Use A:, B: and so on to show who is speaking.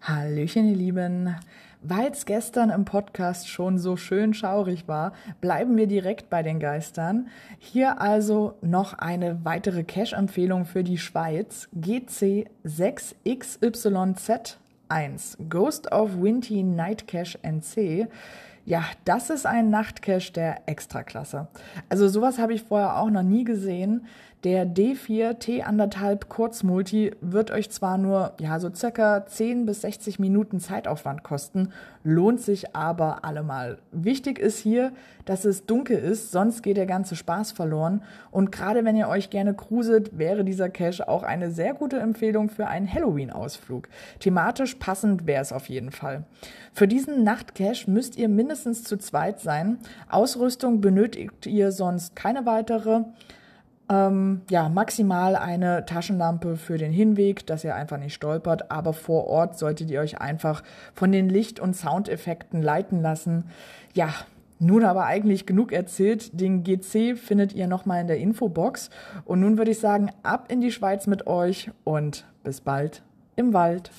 A: Hallöchen, ihr Lieben. Weil es gestern im Podcast schon so schön schaurig war, bleiben wir direkt bei den Geistern. Hier also noch eine weitere Cash-Empfehlung für die Schweiz. GC 6XYZ1 Ghost of Winty Night Cash NC. Ja, das ist ein Nachtcache der Extraklasse. Also sowas habe ich vorher auch noch nie gesehen. Der D4 T1,5 Kurzmulti wird euch zwar nur ja so circa 10 bis 60 Minuten Zeitaufwand kosten, lohnt sich aber allemal. Wichtig ist hier, dass es dunkel ist, sonst geht der ganze Spaß verloren. Und gerade wenn ihr euch gerne cruiset, wäre dieser Cache auch eine sehr gute Empfehlung für einen Halloween-Ausflug. Thematisch passend wäre es auf jeden Fall. Für diesen Nachtcache müsst ihr mindestens zu zweit sein. Ausrüstung benötigt ihr sonst keine weitere. Ähm, ja, maximal eine Taschenlampe für den Hinweg, dass ihr einfach nicht stolpert. Aber vor Ort solltet ihr euch einfach von den Licht- und Soundeffekten leiten lassen. Ja, nun aber eigentlich genug erzählt. Den GC findet ihr nochmal in der Infobox. Und nun würde ich sagen, ab in die Schweiz mit euch und bis bald im Wald.